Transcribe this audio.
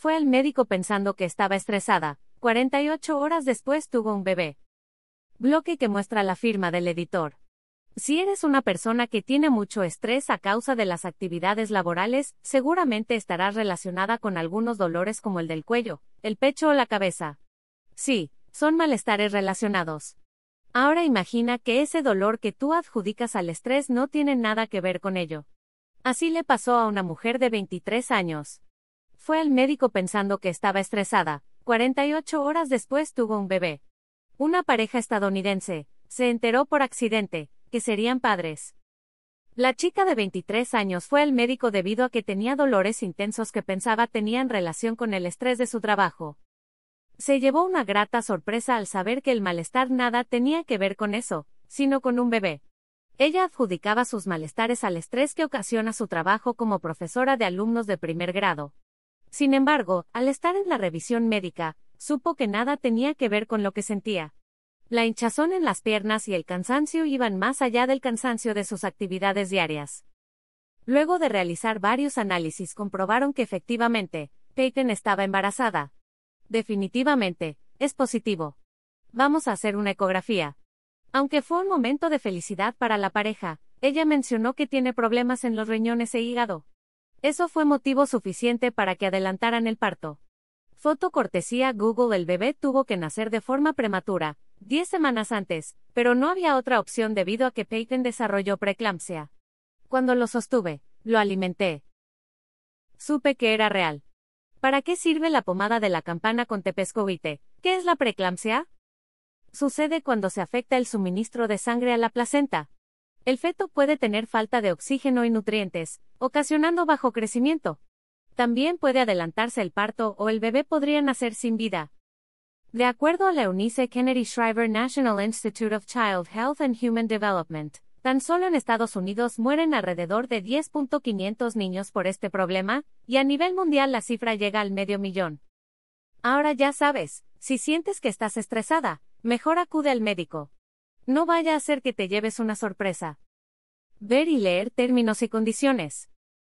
Fue al médico pensando que estaba estresada. 48 horas después tuvo un bebé. Bloque que muestra la firma del editor. Si eres una persona que tiene mucho estrés a causa de las actividades laborales, seguramente estarás relacionada con algunos dolores como el del cuello, el pecho o la cabeza. Sí, son malestares relacionados. Ahora imagina que ese dolor que tú adjudicas al estrés no tiene nada que ver con ello. Así le pasó a una mujer de 23 años. Fue al médico pensando que estaba estresada. 48 horas después tuvo un bebé. Una pareja estadounidense, se enteró por accidente, que serían padres. La chica de 23 años fue al médico debido a que tenía dolores intensos que pensaba tenían relación con el estrés de su trabajo. Se llevó una grata sorpresa al saber que el malestar nada tenía que ver con eso, sino con un bebé. Ella adjudicaba sus malestares al estrés que ocasiona su trabajo como profesora de alumnos de primer grado. Sin embargo, al estar en la revisión médica, supo que nada tenía que ver con lo que sentía. La hinchazón en las piernas y el cansancio iban más allá del cansancio de sus actividades diarias. Luego de realizar varios análisis comprobaron que efectivamente, Peyton estaba embarazada. Definitivamente, es positivo. Vamos a hacer una ecografía. Aunque fue un momento de felicidad para la pareja, ella mencionó que tiene problemas en los riñones e hígado. Eso fue motivo suficiente para que adelantaran el parto. Foto cortesía Google El bebé tuvo que nacer de forma prematura, 10 semanas antes, pero no había otra opción debido a que Peyton desarrolló preeclampsia. Cuando lo sostuve, lo alimenté. Supe que era real. ¿Para qué sirve la pomada de la campana con tepescovite? ¿Qué es la preeclampsia? Sucede cuando se afecta el suministro de sangre a la placenta. El feto puede tener falta de oxígeno y nutrientes, ocasionando bajo crecimiento. También puede adelantarse el parto o el bebé podría nacer sin vida. De acuerdo a la Eunice Kennedy Shriver National Institute of Child Health and Human Development, Tan solo en Estados Unidos mueren alrededor de 10.500 niños por este problema, y a nivel mundial la cifra llega al medio millón. Ahora ya sabes, si sientes que estás estresada, mejor acude al médico. No vaya a ser que te lleves una sorpresa. Ver y leer términos y condiciones.